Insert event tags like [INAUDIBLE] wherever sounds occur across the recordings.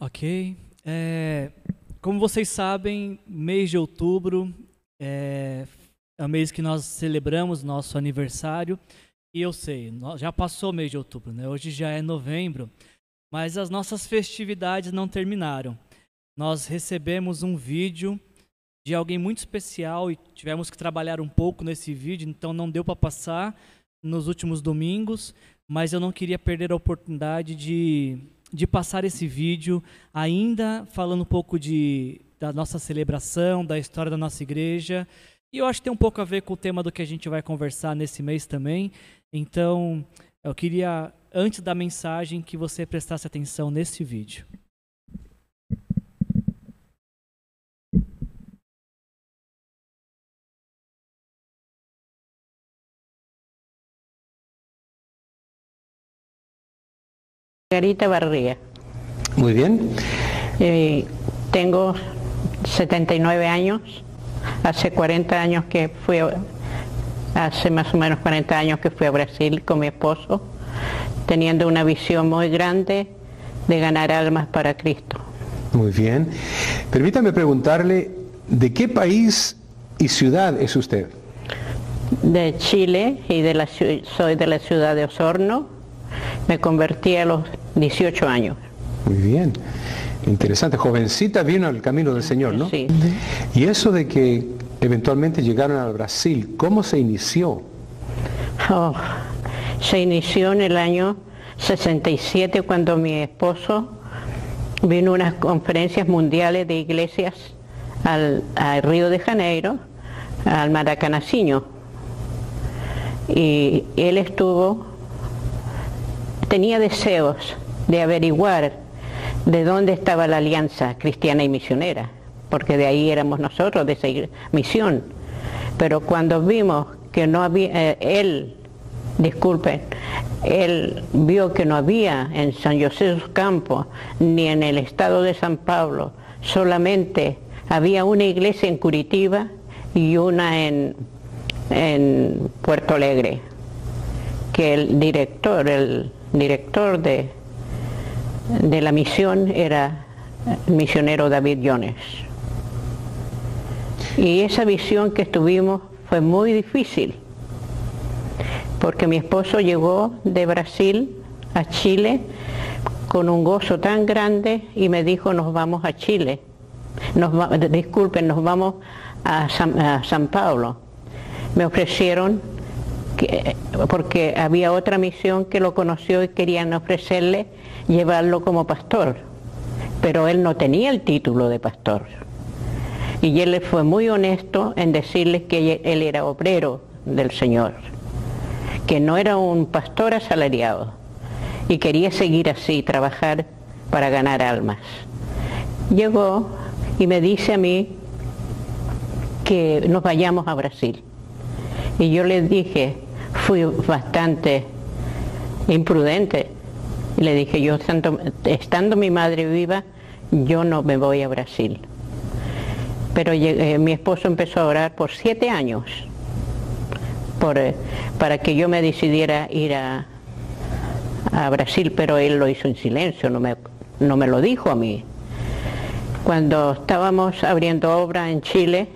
Ok. É, como vocês sabem, mês de outubro é, é o mês que nós celebramos nosso aniversário. E eu sei, já passou o mês de outubro, né? Hoje já é novembro, mas as nossas festividades não terminaram. Nós recebemos um vídeo de alguém muito especial e tivemos que trabalhar um pouco nesse vídeo, então não deu para passar nos últimos domingos, mas eu não queria perder a oportunidade de, de passar esse vídeo ainda falando um pouco de, da nossa celebração, da história da nossa igreja. E eu acho que tem um pouco a ver com o tema do que a gente vai conversar nesse mês também. Então, eu queria, antes da mensagem, que você prestasse atenção nesse vídeo. Margarita Barría. Muy bien. Eh, tengo 79 años. Hace 40 años que fui, hace más o menos 40 años que fui a Brasil con mi esposo, teniendo una visión muy grande de ganar almas para Cristo. Muy bien. Permítame preguntarle, ¿de qué país y ciudad es usted? De Chile y de la, soy de la ciudad de Osorno. Me convertí a los 18 años. Muy bien. Interesante. Jovencita vino al camino del Señor, ¿no? Sí. Y eso de que eventualmente llegaron al Brasil, ¿cómo se inició? Oh, se inició en el año 67 cuando mi esposo vino a unas conferencias mundiales de iglesias al, al Río de Janeiro, al Maracanacinho. Y él estuvo, tenía deseos de averiguar de dónde estaba la alianza cristiana y misionera, porque de ahí éramos nosotros, de esa misión. Pero cuando vimos que no había, eh, él, disculpen, él vio que no había en San José los Campos ni en el estado de San Pablo, solamente había una iglesia en Curitiba y una en Puerto Alegre, que el director, el director de, de la misión era el misionero David Jones. Y esa visión que tuvimos fue muy difícil, porque mi esposo llegó de Brasil a Chile con un gozo tan grande y me dijo nos vamos a Chile, nos disculpen, nos vamos a San Pablo. Me ofrecieron que, porque había otra misión que lo conoció y querían ofrecerle llevarlo como pastor, pero él no tenía el título de pastor. Y él fue muy honesto en decirles que él era obrero del Señor, que no era un pastor asalariado y quería seguir así, trabajar para ganar almas. Llegó y me dice a mí que nos vayamos a Brasil. Y yo le dije, fui bastante imprudente, y le dije, yo estando, estando, mi madre viva, yo no me voy a Brasil. Pero eh, mi esposo empezó a orar por siete años eh, para que yo me decidiera ir a, a, Brasil, pero él lo hizo en silencio, no me, no me lo dijo a mí. Cuando estábamos abriendo obra en Chile,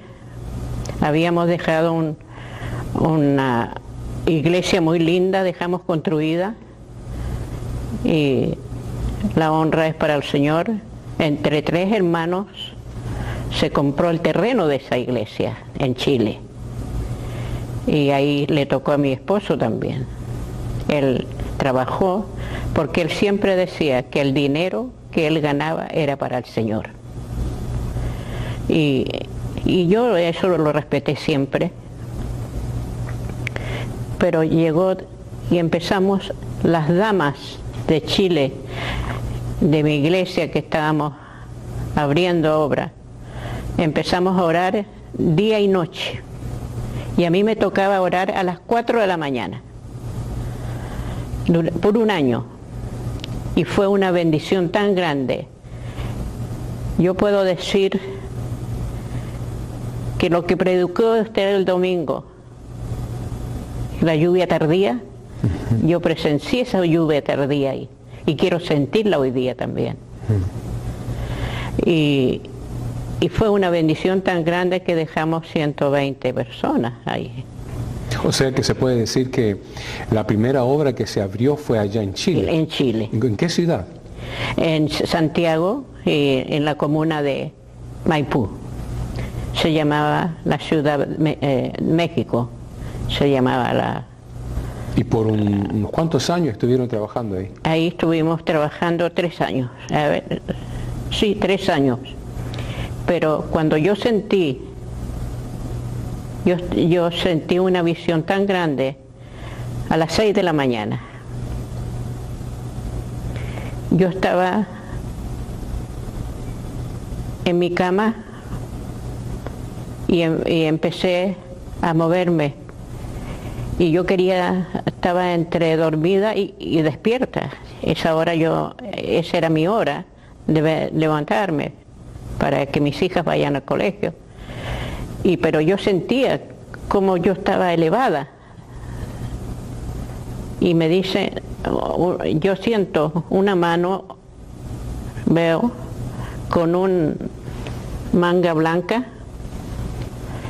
habíamos dejado un, una iglesia muy linda, dejamos construida, y la honra es para el Señor. Entre tres hermanos se compró el terreno de esa iglesia en Chile. Y ahí le tocó a mi esposo también. Él trabajó porque él siempre decía que el dinero que él ganaba era para el Señor. Y, y yo eso lo respeté siempre. Pero llegó y empezamos las damas de Chile, de mi iglesia que estábamos abriendo obra, empezamos a orar día y noche. Y a mí me tocaba orar a las 4 de la mañana, por un año. Y fue una bendición tan grande. Yo puedo decir que lo que predicó usted el domingo, la lluvia tardía, yo presencié esa lluvia tardía ahí y quiero sentirla hoy día también. Y, y fue una bendición tan grande que dejamos 120 personas ahí. O sea que se puede decir que la primera obra que se abrió fue allá en Chile. En Chile. ¿En qué ciudad? En Santiago, y en la comuna de Maipú. Se llamaba la ciudad eh, México. Se llamaba la. ¿Y por un- unos cuántos años estuvieron trabajando ahí? Ahí estuvimos trabajando tres años. A ver, sí, tres años. Pero cuando yo sentí, yo, yo sentí una visión tan grande a las seis de la mañana. Yo estaba en mi cama y, em- y empecé a moverme. Y yo quería, estaba entre dormida y, despierta. Esa hora yo, esa era mi hora de levantarme para que mis hijas vayan al colegio. Y pero yo sentía como yo estaba elevada. Y me dice, o- yo siento una mano, veo, con un manga blanca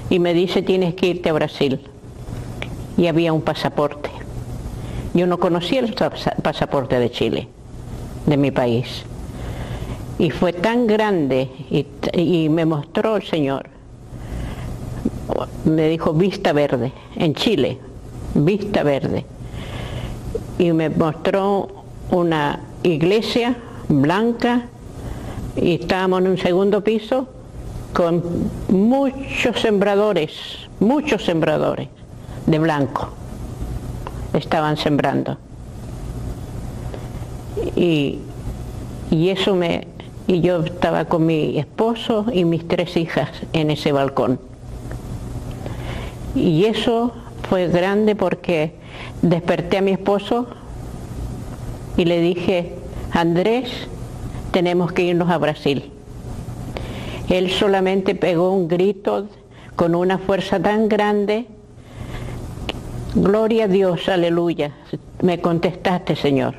y me dice tienes que irte a Brasil. Y había un pasaporte. Yo no conocía el pasa- pasaporte de Chile, de mi país. Y fue tan grande y, y me mostró el Señor. Me dijo vista verde, en Chile, vista verde. Y me mostró una iglesia blanca y estábamos en un segundo piso con muchos sembradores, muchos sembradores de blanco. Estaban sembrando. Y, y eso me y yo estaba con mi esposo y mis tres hijas en ese balcón. Y eso fue grande porque desperté a mi esposo y le dije, Andrés, tenemos que irnos a Brasil. Él solamente pegó un grito con una fuerza tan grande. Gloria a Dios, aleluya. Me contestaste, Señor,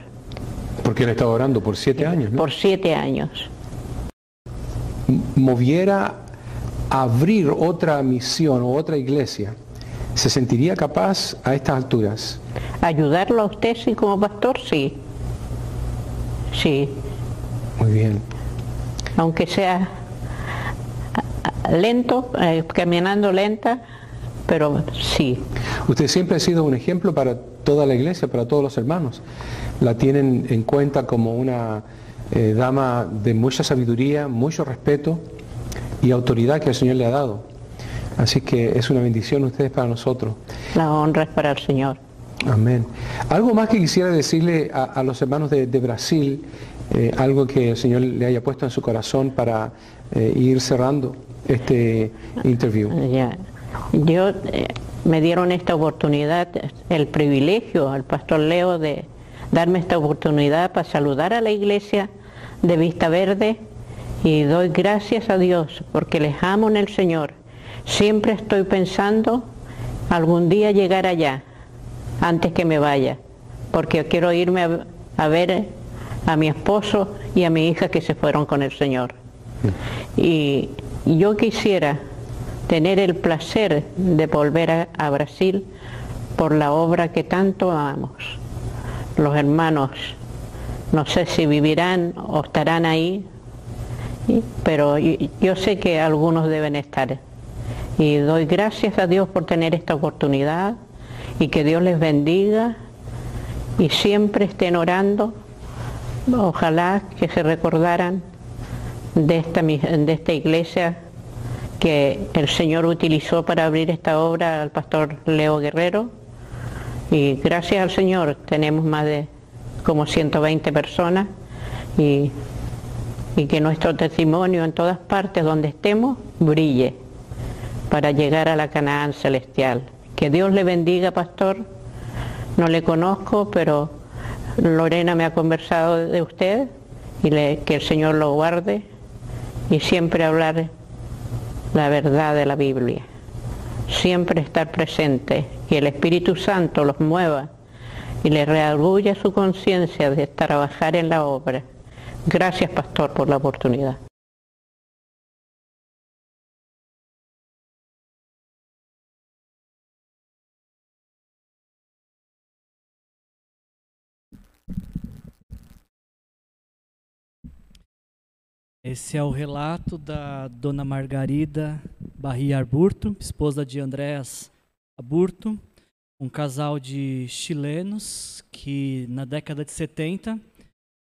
Porque él estaba orando por siete años, ¿no? por siete años. moviera a abrir otra misión o otra iglesia, ¿se sentiría capaz a estas alturas? Ayudarlo a usted, sí, como pastor, sí. Sí, Muy bien. aunque sea lento, eh, caminando lenta, pero sí. Usted siempre ha sido un ejemplo para toda la iglesia, para todos los hermanos. La tienen en cuenta como una eh, dama de mucha sabiduría, mucho respeto y autoridad que el Señor le ha dado. Así que es una bendición ustedes para nosotros. La honra es para el Señor. Amén. Algo más que quisiera decirle a, a los hermanos de, de Brasil, eh, algo que el Señor le haya puesto en su corazón para eh, ir cerrando este interview. Ya. Yo eh, me dieron esta oportunidad, el privilegio al pastor Leo de darme esta oportunidad para saludar a la iglesia de Vista Verde y doy gracias a Dios porque les amo en el Señor. Siempre estoy pensando algún día llegar allá antes que me vaya, porque quiero irme a, a ver a mi esposo y a mi hija que se fueron con el Señor. Y yo quisiera tener el placer de volver a, Brasil por la obra que tanto amamos. Los hermanos, no sé si vivirán o estarán ahí, pero yo sé que algunos deben estar. Y doy gracias a Dios por tener esta oportunidad y que Dios les bendiga y siempre estén orando. Ojalá que se recordaran de esta, de esta iglesia que el Señor utilizó para abrir esta obra al pastor Leo Guerrero. Y gracias al Señor tenemos más de como 120 personas y, y que nuestro testimonio en todas partes donde estemos brille para llegar a la Canaán celestial. Que Dios le bendiga, pastor. No le conozco, pero Lorena me ha conversado de usted y que el Señor lo guarde y siempre hablar la verdad de la Biblia. Siempre estar presente, que el Espíritu Santo los mueva y les reargulla su conciencia de trabajar en la obra. Gracias, pastor, por la oportunidad. Esse é o relato da dona Margarida Barria Arburto, esposa de Andrés Aburto, um casal de chilenos que na década de 70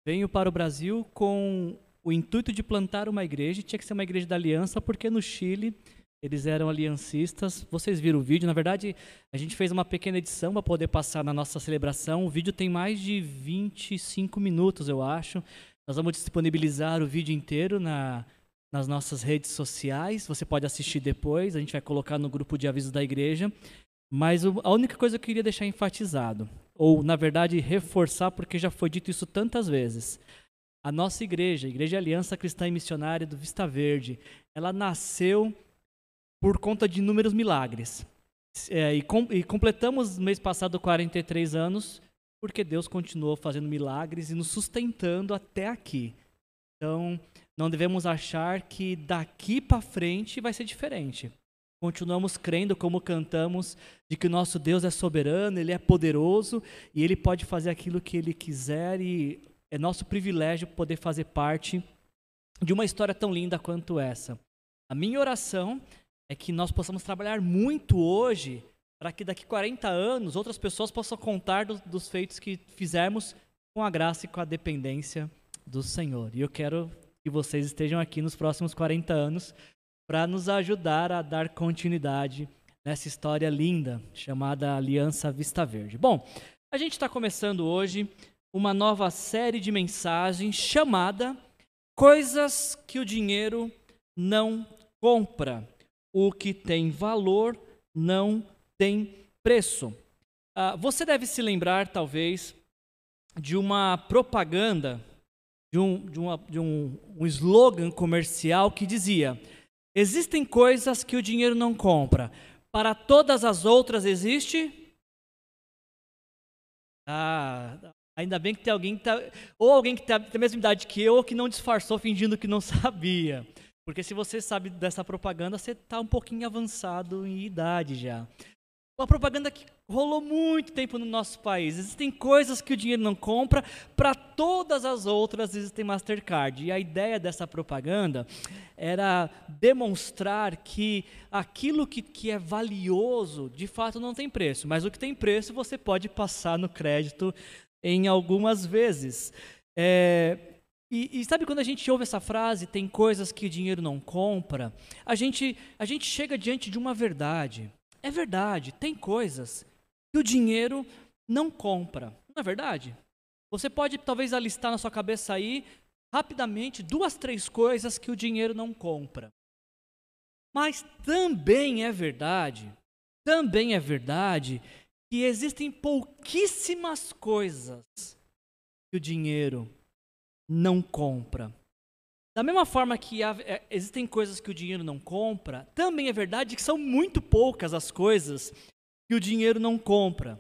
veio para o Brasil com o intuito de plantar uma igreja, tinha que ser uma igreja da aliança, porque no Chile eles eram aliancistas. Vocês viram o vídeo, na verdade, a gente fez uma pequena edição para poder passar na nossa celebração. O vídeo tem mais de 25 minutos, eu acho. Nós vamos disponibilizar o vídeo inteiro na, nas nossas redes sociais. Você pode assistir depois, a gente vai colocar no grupo de avisos da igreja. Mas a única coisa que eu queria deixar enfatizado, ou na verdade reforçar, porque já foi dito isso tantas vezes. A nossa igreja, a Igreja Aliança Cristã e Missionária do Vista Verde, ela nasceu por conta de inúmeros milagres. É, e, com, e completamos mês passado 43 anos porque Deus continuou fazendo milagres e nos sustentando até aqui. Então, não devemos achar que daqui para frente vai ser diferente. Continuamos crendo, como cantamos, de que o nosso Deus é soberano, Ele é poderoso e Ele pode fazer aquilo que Ele quiser e é nosso privilégio poder fazer parte de uma história tão linda quanto essa. A minha oração é que nós possamos trabalhar muito hoje para que daqui 40 anos outras pessoas possam contar do, dos feitos que fizemos com a graça e com a dependência do Senhor. E eu quero que vocês estejam aqui nos próximos 40 anos para nos ajudar a dar continuidade nessa história linda chamada Aliança Vista Verde. Bom, a gente está começando hoje uma nova série de mensagens chamada Coisas que o dinheiro não compra. O que tem valor não tem preço. Ah, você deve se lembrar, talvez, de uma propaganda, de um, de, uma, de um, um slogan comercial que dizia: Existem coisas que o dinheiro não compra, para todas as outras existe. Ah, ainda bem que tem alguém que tá, ou alguém que tá, tem a mesma idade que eu, ou que não disfarçou fingindo que não [LAUGHS] sabia. Porque se você sabe dessa propaganda, você está um pouquinho avançado em idade já. Uma propaganda que rolou muito tempo no nosso país. Existem coisas que o dinheiro não compra, para todas as outras existem Mastercard. E a ideia dessa propaganda era demonstrar que aquilo que, que é valioso, de fato não tem preço, mas o que tem preço você pode passar no crédito em algumas vezes. É, e, e, sabe quando a gente ouve essa frase, tem coisas que o dinheiro não compra, a gente, a gente chega diante de uma verdade. É verdade, tem coisas que o dinheiro não compra. Não é verdade? Você pode talvez alistar na sua cabeça aí rapidamente duas, três coisas que o dinheiro não compra. Mas também é verdade, também é verdade que existem pouquíssimas coisas que o dinheiro não compra. Da mesma forma que há, é, existem coisas que o dinheiro não compra, também é verdade que são muito poucas as coisas que o dinheiro não compra.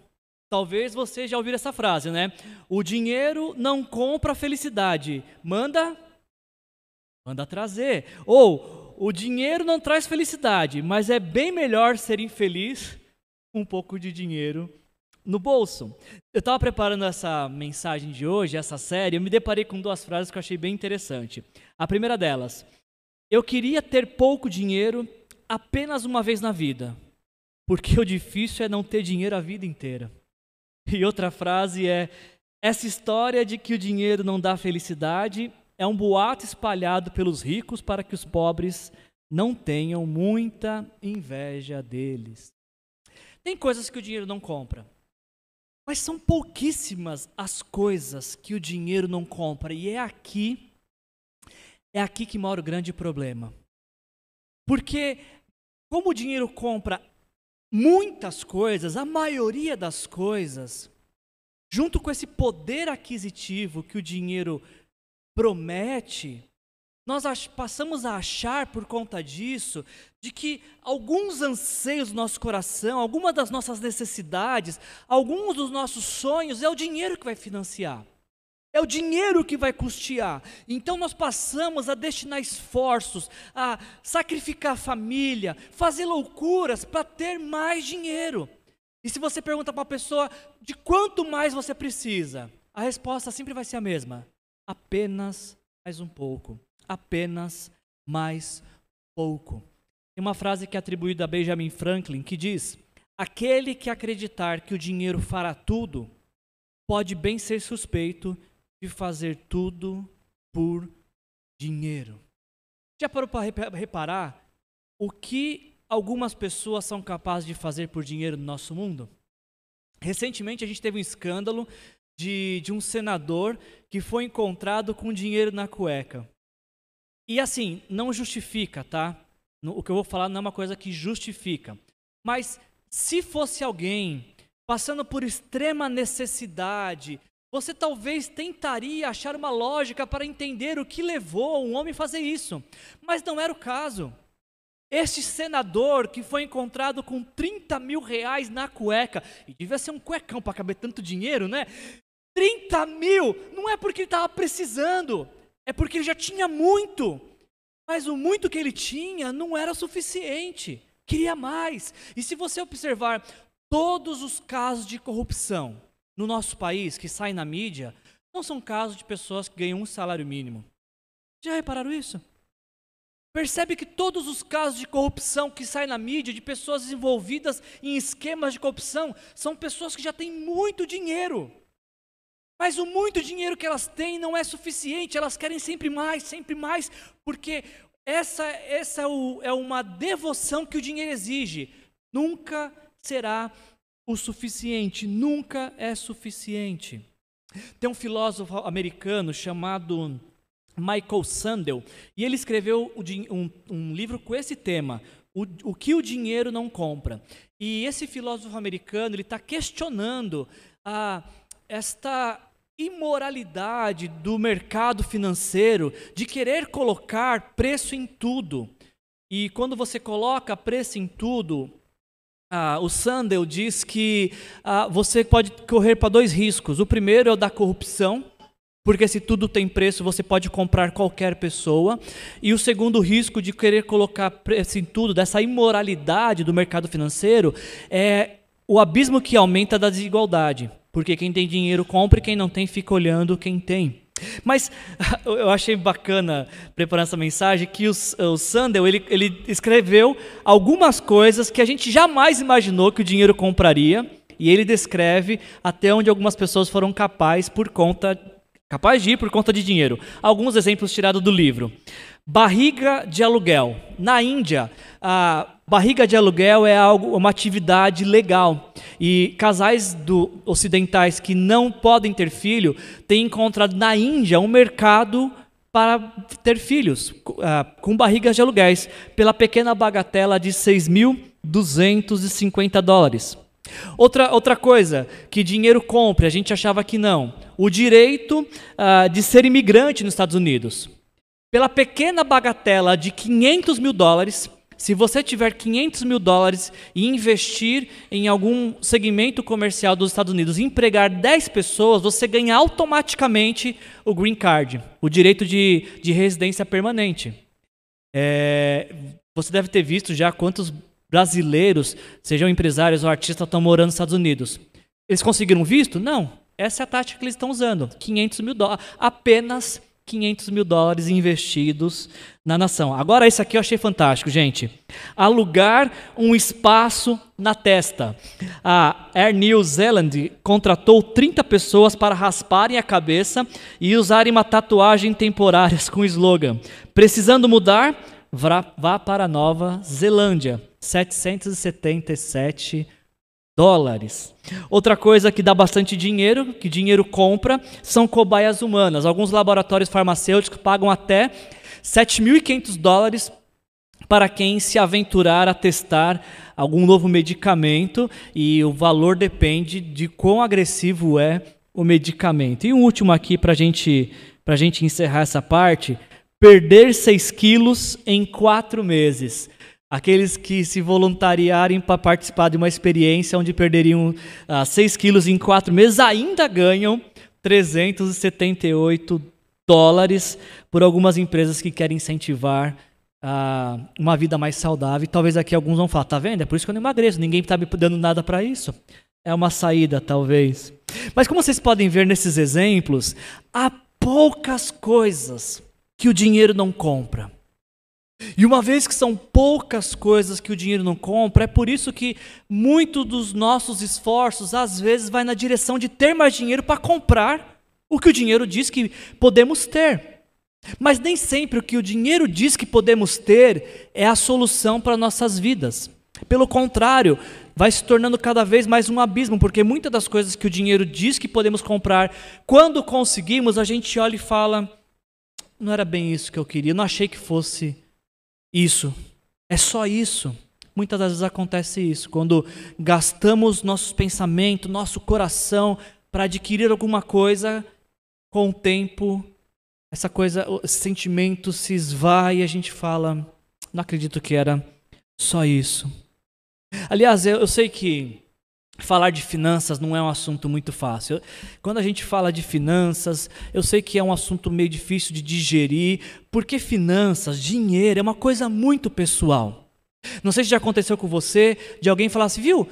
Talvez você já ouviu essa frase, né? O dinheiro não compra felicidade. Manda manda trazer. Ou o dinheiro não traz felicidade, mas é bem melhor ser infeliz com um pouco de dinheiro no bolso. Eu estava preparando essa mensagem de hoje, essa série, eu me deparei com duas frases que eu achei bem interessante. A primeira delas: Eu queria ter pouco dinheiro apenas uma vez na vida, porque o difícil é não ter dinheiro a vida inteira. E outra frase é: Essa história de que o dinheiro não dá felicidade é um boato espalhado pelos ricos para que os pobres não tenham muita inveja deles. Tem coisas que o dinheiro não compra. Mas são pouquíssimas as coisas que o dinheiro não compra. E é aqui, é aqui que mora o grande problema. Porque, como o dinheiro compra muitas coisas, a maioria das coisas, junto com esse poder aquisitivo que o dinheiro promete, nós passamos a achar por conta disso de que alguns anseios do nosso coração, algumas das nossas necessidades, alguns dos nossos sonhos é o dinheiro que vai financiar. É o dinheiro que vai custear. Então nós passamos a destinar esforços, a sacrificar a família, fazer loucuras para ter mais dinheiro. E se você pergunta para a pessoa de quanto mais você precisa, a resposta sempre vai ser a mesma: apenas mais um pouco apenas mais pouco. Tem uma frase que é atribuída a Benjamin Franklin que diz: Aquele que acreditar que o dinheiro fará tudo, pode bem ser suspeito de fazer tudo por dinheiro. Já parou para reparar o que algumas pessoas são capazes de fazer por dinheiro no nosso mundo? Recentemente a gente teve um escândalo de, de um senador que foi encontrado com dinheiro na cueca. E assim, não justifica, tá? O que eu vou falar não é uma coisa que justifica. Mas se fosse alguém passando por extrema necessidade, você talvez tentaria achar uma lógica para entender o que levou um homem a fazer isso. Mas não era o caso. Este senador que foi encontrado com 30 mil reais na cueca, e devia ser um cuecão para caber tanto dinheiro, né? 30 mil! Não é porque ele estava precisando, é porque ele já tinha muito. Mas o muito que ele tinha não era suficiente. Queria mais. E se você observar todos os casos de corrupção no nosso país que saem na mídia, não são casos de pessoas que ganham um salário mínimo. Já repararam isso? Percebe que todos os casos de corrupção que saem na mídia, de pessoas envolvidas em esquemas de corrupção, são pessoas que já têm muito dinheiro. Mas o muito dinheiro que elas têm não é suficiente, elas querem sempre mais, sempre mais, porque essa, essa é, é uma devoção que o dinheiro exige. Nunca será o suficiente, nunca é suficiente. Tem um filósofo americano chamado Michael Sandel, e ele escreveu um, um livro com esse tema, o, o, que o dinheiro não compra. E esse filósofo americano ele está questionando a, esta imoralidade do mercado financeiro de querer colocar preço em tudo. E quando você coloca preço em tudo, ah, o Sandel diz que ah, você pode correr para dois riscos. O primeiro é o da corrupção, porque se tudo tem preço, você pode comprar qualquer pessoa. E o segundo risco de querer colocar preço em tudo, dessa imoralidade do mercado financeiro, é o abismo que aumenta da desigualdade. Porque quem tem dinheiro compra e quem não tem fica olhando quem tem. Mas [LAUGHS] eu achei bacana preparar essa mensagem que o, o Sandel ele, ele escreveu algumas coisas que a gente jamais imaginou que o dinheiro compraria e ele descreve até onde algumas pessoas foram capazes por conta capaz de ir por conta de dinheiro. Alguns exemplos tirados do livro. Barriga de aluguel. Na Índia, a barriga de aluguel é algo, uma atividade legal. E casais do, ocidentais que não podem ter filho têm encontrado na Índia um mercado para ter filhos uh, com barrigas de aluguéis pela pequena bagatela de 6.250 dólares. Outra, outra coisa que dinheiro compra, a gente achava que não. O direito uh, de ser imigrante nos Estados Unidos. Pela pequena bagatela de 500 mil dólares, se você tiver 500 mil dólares e investir em algum segmento comercial dos Estados Unidos e empregar 10 pessoas, você ganha automaticamente o green card, o direito de, de residência permanente. É, você deve ter visto já quantos brasileiros, sejam empresários ou artistas, estão morando nos Estados Unidos. Eles conseguiram visto? Não. Essa é a tática que eles estão usando. 500 mil dólares. Apenas 500 mil dólares investidos na nação. Agora, isso aqui eu achei fantástico, gente. Alugar um espaço na testa. A Air New Zealand contratou 30 pessoas para rasparem a cabeça e usarem uma tatuagem temporária com o slogan: Precisando mudar? Vá para Nova Zelândia. 777 dólares. Outra coisa que dá bastante dinheiro, que dinheiro compra, são cobaias humanas. Alguns laboratórios farmacêuticos pagam até 7.500 dólares para quem se aventurar a testar algum novo medicamento e o valor depende de quão agressivo é o medicamento. E um último aqui para gente, a gente encerrar essa parte: perder 6 quilos em 4 meses. Aqueles que se voluntariarem para participar de uma experiência onde perderiam ah, 6 quilos em 4 meses ainda ganham 378 dólares por algumas empresas que querem incentivar ah, uma vida mais saudável. E talvez aqui alguns vão falar, tá vendo? É por isso que eu não emagreço, ninguém está me dando nada para isso. É uma saída, talvez. Mas como vocês podem ver nesses exemplos, há poucas coisas que o dinheiro não compra. E uma vez que são poucas coisas que o dinheiro não compra, é por isso que muito dos nossos esforços às vezes vai na direção de ter mais dinheiro para comprar o que o dinheiro diz que podemos ter. Mas nem sempre o que o dinheiro diz que podemos ter é a solução para nossas vidas. Pelo contrário, vai se tornando cada vez mais um abismo, porque muitas das coisas que o dinheiro diz que podemos comprar, quando conseguimos, a gente olha e fala: não era bem isso que eu queria, não achei que fosse isso. É só isso. Muitas das vezes acontece isso, quando gastamos nossos pensamentos, nosso coração para adquirir alguma coisa, com o tempo, essa coisa, esse sentimento se esvai e a gente fala: não acredito que era só isso. Aliás, eu, eu sei que falar de finanças não é um assunto muito fácil. Quando a gente fala de finanças, eu sei que é um assunto meio difícil de digerir, porque finanças, dinheiro, é uma coisa muito pessoal. Não sei se já aconteceu com você, de alguém falar assim, viu?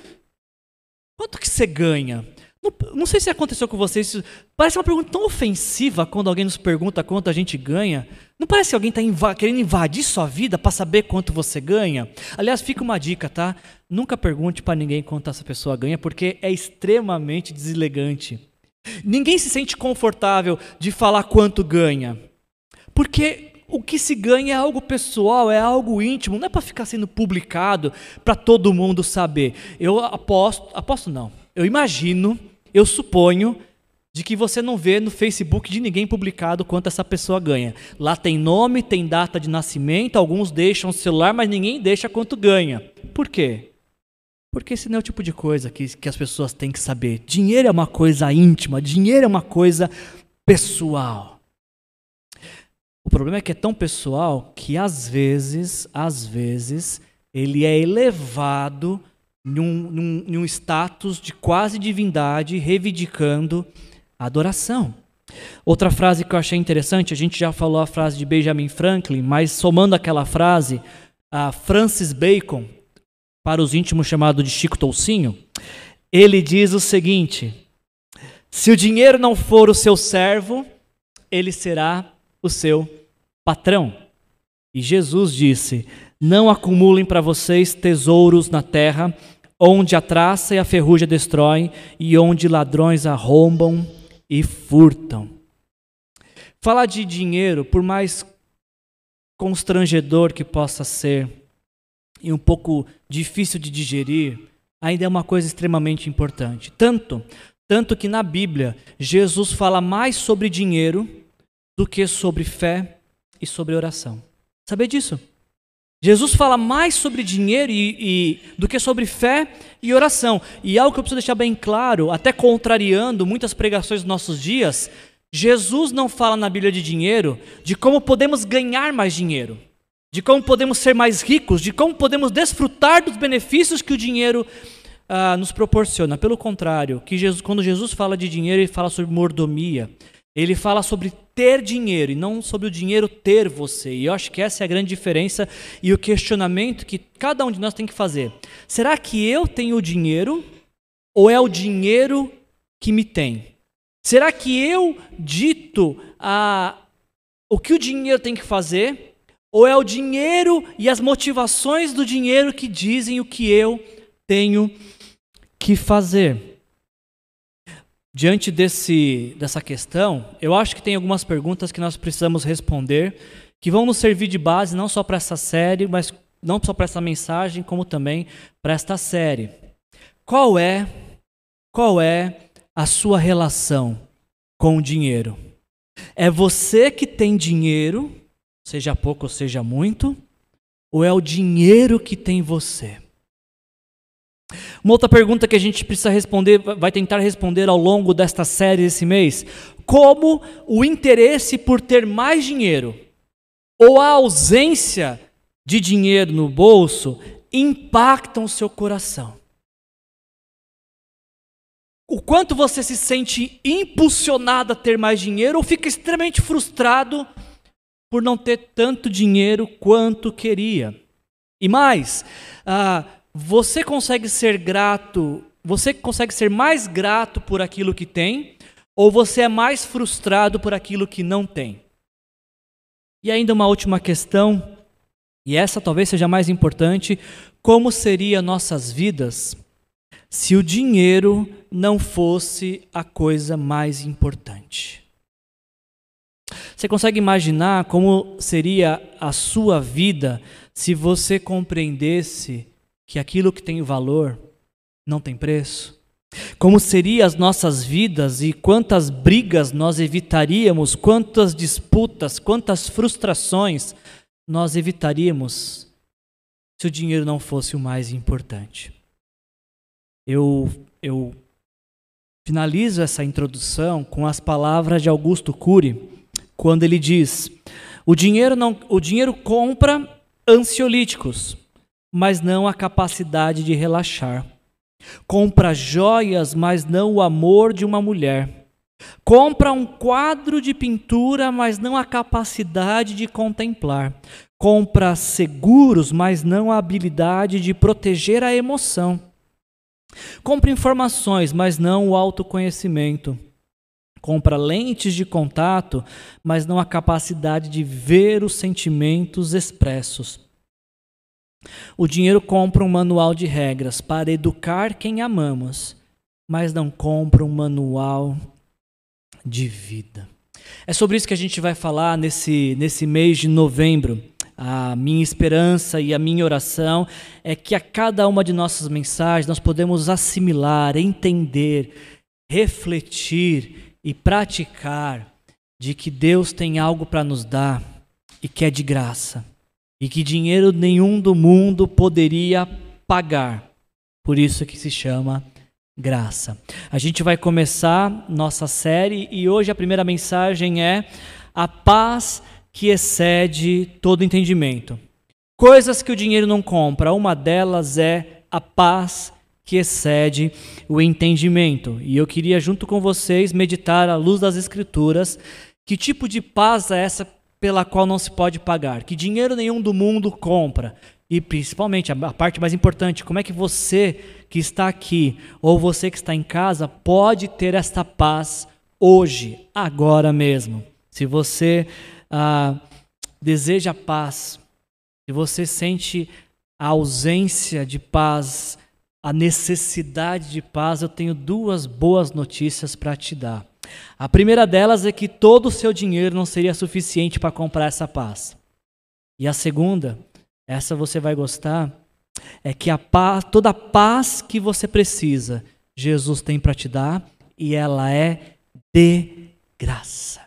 Quanto que você ganha? Não, não sei se aconteceu com vocês. Parece uma pergunta tão ofensiva quando alguém nos pergunta quanto a gente ganha. Não parece que alguém está inv querendo invadir sua vida para saber quanto você ganha? Aliás, fica uma dica, tá? Nunca pergunte para ninguém quanto essa pessoa ganha, porque é extremamente deselegante. Ninguém se sente confortável de falar quanto ganha. Porque o que se ganha é algo pessoal, é algo íntimo, não é para ficar sendo publicado para todo mundo saber. Eu aposto, aposto não, eu imagino eu suponho de que você não vê no Facebook de ninguém publicado quanto essa pessoa ganha. Lá tem nome, tem data de nascimento, alguns deixam o celular, mas ninguém deixa quanto ganha. Por quê? Porque esse não é o tipo de coisa que, que as pessoas têm que saber. Dinheiro é uma coisa íntima, dinheiro é uma coisa pessoal. O problema é que é tão pessoal que às vezes, às vezes, ele é elevado num, num, num status de quase divindade, reivindicando a adoração. Outra frase que eu achei interessante, a gente já falou a frase de Benjamin Franklin, mas somando aquela frase, a Francis Bacon, para os íntimos chamado de Chico Toucinho, ele diz o seguinte: se o dinheiro não for o seu servo, ele será o seu patrão. E Jesus disse: não acumulem para vocês tesouros na terra, onde a traça e a ferrugem destroem e onde ladrões arrombam e furtam. Falar de dinheiro, por mais constrangedor que possa ser e um pouco difícil de digerir, ainda é uma coisa extremamente importante. Tanto, tanto que na Bíblia Jesus fala mais sobre dinheiro do que sobre fé e sobre oração. Saber disso? Jesus fala mais sobre dinheiro e, e, do que sobre fé e oração. E algo que eu preciso deixar bem claro, até contrariando muitas pregações dos nossos dias, Jesus não fala na Bíblia de dinheiro, de como podemos ganhar mais dinheiro, de como podemos ser mais ricos, de como podemos desfrutar dos benefícios que o dinheiro ah, nos proporciona. Pelo contrário, que Jesus, quando Jesus fala de dinheiro, ele fala sobre mordomia. Ele fala sobre ter dinheiro e não sobre o dinheiro ter você. E eu acho que essa é a grande diferença e o questionamento que cada um de nós tem que fazer. Será que eu tenho dinheiro ou é o dinheiro que me tem? Será que eu dito a, o que o dinheiro tem que fazer? Ou é o dinheiro e as motivações do dinheiro que dizem o que eu tenho que fazer? Diante desse, dessa questão, eu acho que tem algumas perguntas que nós precisamos responder, que vão nos servir de base não só para essa série, mas não só para essa mensagem, como também para esta série. Qual é, qual é a sua relação com o dinheiro? É você que tem dinheiro, seja pouco ou seja muito, ou é o dinheiro que tem você? Uma outra pergunta que a gente precisa responder, vai tentar responder ao longo desta série esse mês: como o interesse por ter mais dinheiro ou a ausência de dinheiro no bolso impactam o seu coração? O quanto você se sente impulsionado a ter mais dinheiro ou fica extremamente frustrado por não ter tanto dinheiro quanto queria? E mais, ah, você consegue ser grato, você consegue ser mais grato por aquilo que tem, ou você é mais frustrado por aquilo que não tem? E ainda uma última questão, e essa talvez seja mais importante: como seriam nossas vidas se o dinheiro não fosse a coisa mais importante? Você consegue imaginar como seria a sua vida se você compreendesse que aquilo que tem valor não tem preço? Como seriam as nossas vidas e quantas brigas nós evitaríamos, quantas disputas, quantas frustrações nós evitaríamos se o dinheiro não fosse o mais importante. Eu, eu finalizo essa introdução com as palavras de Augusto Cury, quando ele diz: o dinheiro, não, o dinheiro compra ansiolíticos, mas não a capacidade de relaxar. Compra joias, mas não o amor de uma mulher. Compra um quadro de pintura, mas não a capacidade de contemplar. Compra seguros, mas não a habilidade de proteger a emoção. Compra informações, mas não o autoconhecimento. Compra lentes de contato, mas não a capacidade de ver os sentimentos expressos. O dinheiro compra um manual de regras para educar quem amamos, mas não compra um manual de vida. É sobre isso que a gente vai falar nesse, nesse mês de novembro. A minha esperança e a minha oração é que a cada uma de nossas mensagens nós podemos assimilar, entender, refletir e praticar de que Deus tem algo para nos dar e que é de graça e que dinheiro nenhum do mundo poderia pagar. Por isso que se chama graça. A gente vai começar nossa série e hoje a primeira mensagem é a paz que excede todo entendimento. Coisas que o dinheiro não compra, uma delas é a paz que excede o entendimento. E eu queria junto com vocês meditar à luz das escrituras que tipo de paz é essa pela qual não se pode pagar, que dinheiro nenhum do mundo compra. E principalmente, a parte mais importante, como é que você que está aqui ou você que está em casa pode ter esta paz hoje, agora mesmo? Se você ah, deseja paz, se você sente a ausência de paz, a necessidade de paz, eu tenho duas boas notícias para te dar. A primeira delas é que todo o seu dinheiro não seria suficiente para comprar essa paz. E a segunda, essa você vai gostar, é que a paz, toda a paz que você precisa, Jesus tem para te dar e ela é de graça.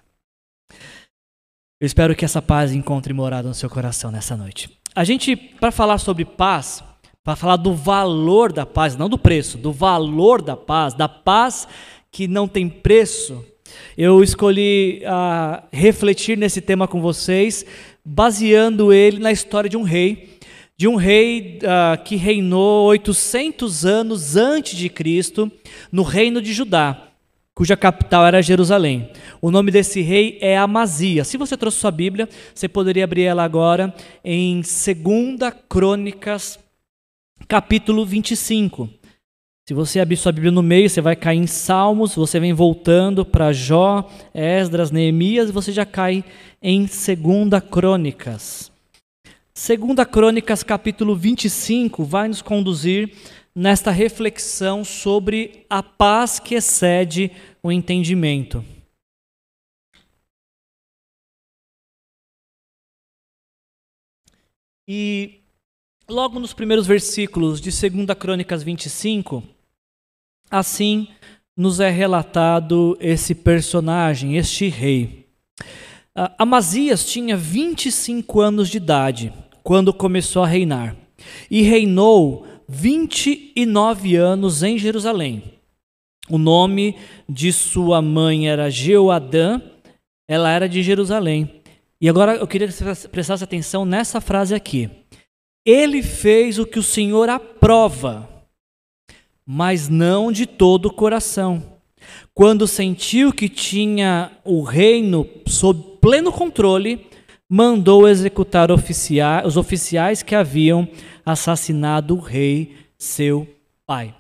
Eu espero que essa paz encontre morada no seu coração nessa noite. A gente, para falar sobre paz, para falar do valor da paz, não do preço, do valor da paz, da paz que não tem preço, eu escolhi uh, refletir nesse tema com vocês, baseando ele na história de um rei, de um rei uh, que reinou 800 anos antes de Cristo no reino de Judá, cuja capital era Jerusalém. O nome desse rei é Amazias. Se você trouxe sua Bíblia, você poderia abrir ela agora em 2 Crônicas, capítulo 25. Se você abrir sua Bíblia no meio, você vai cair em Salmos, você vem voltando para Jó, Esdras, Neemias e você já cai em Segunda Crônicas. Segunda Crônicas, capítulo 25, vai nos conduzir nesta reflexão sobre a paz que excede o entendimento. E logo nos primeiros versículos de 2 Crônicas 25, assim nos é relatado esse personagem, este rei. Amazias tinha 25 anos de idade quando começou a reinar e reinou 29 anos em Jerusalém. O nome de sua mãe era Jeoadã, ela era de Jerusalém. E agora eu queria que você prestasse atenção nessa frase aqui. Ele fez o que o Senhor aprova, mas não de todo o coração. Quando sentiu que tinha o reino sob pleno controle, mandou executar os oficiais que haviam assassinado o rei, seu pai.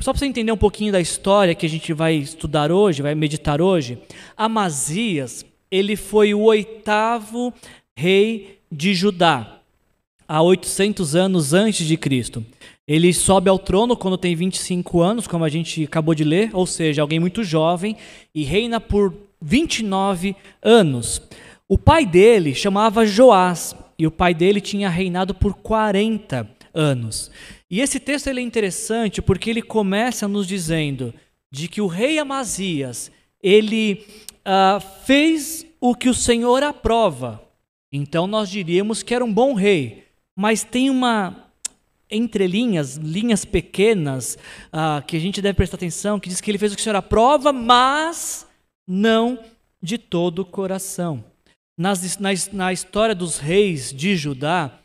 Só para você entender um pouquinho da história que a gente vai estudar hoje, vai meditar hoje, Amazias ele foi o oitavo rei de Judá, há 800 anos antes de Cristo. Ele sobe ao trono quando tem 25 anos, como a gente acabou de ler, ou seja, alguém muito jovem, e reina por 29 anos. O pai dele chamava Joás, e o pai dele tinha reinado por 40 anos. E esse texto ele é interessante porque ele começa nos dizendo de que o rei Amazias, ele uh, fez o que o Senhor aprova. Então nós diríamos que era um bom rei, mas tem uma entre linhas, linhas pequenas, uh, que a gente deve prestar atenção, que diz que ele fez o que o Senhor aprova, mas não de todo o coração. Nas, na, na história dos reis de Judá,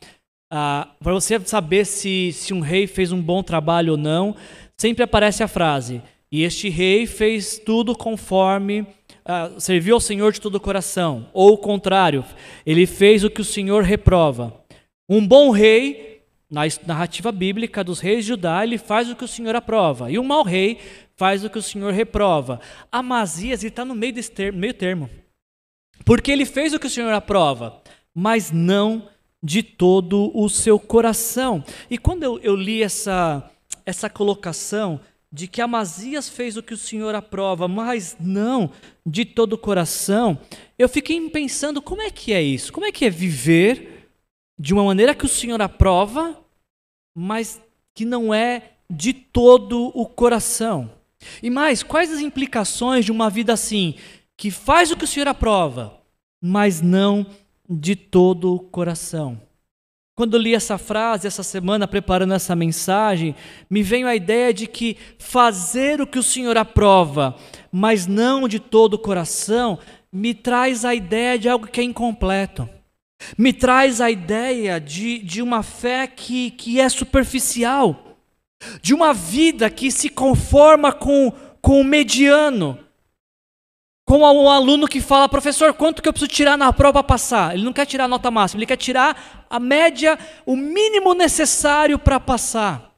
uh, para você saber se, se um rei fez um bom trabalho ou não, sempre aparece a frase: E este rei fez tudo conforme. Uh, serviu ao Senhor de todo o coração. Ou o contrário, ele fez o que o Senhor reprova. Um bom rei na narrativa bíblica dos reis de Judá, ele faz o que o Senhor aprova. E um mau rei faz o que o Senhor reprova. Amazias está no meio desse termo, meio termo. Porque ele fez o que o Senhor aprova, mas não de todo o seu coração. E quando eu, eu li essa, essa colocação de que Amazias fez o que o Senhor aprova, mas não de todo o coração, eu fiquei pensando como é que é isso? Como é que é viver de uma maneira que o Senhor aprova, mas que não é de todo o coração. E mais, quais as implicações de uma vida assim, que faz o que o Senhor aprova, mas não de todo o coração? Quando li essa frase essa semana, preparando essa mensagem, me veio a ideia de que fazer o que o Senhor aprova, mas não de todo o coração, me traz a ideia de algo que é incompleto me traz a ideia de, de uma fé que, que é superficial, de uma vida que se conforma com, com o mediano, como um aluno que fala, professor, quanto que eu preciso tirar na prova para passar? Ele não quer tirar a nota máxima, ele quer tirar a média, o mínimo necessário para passar.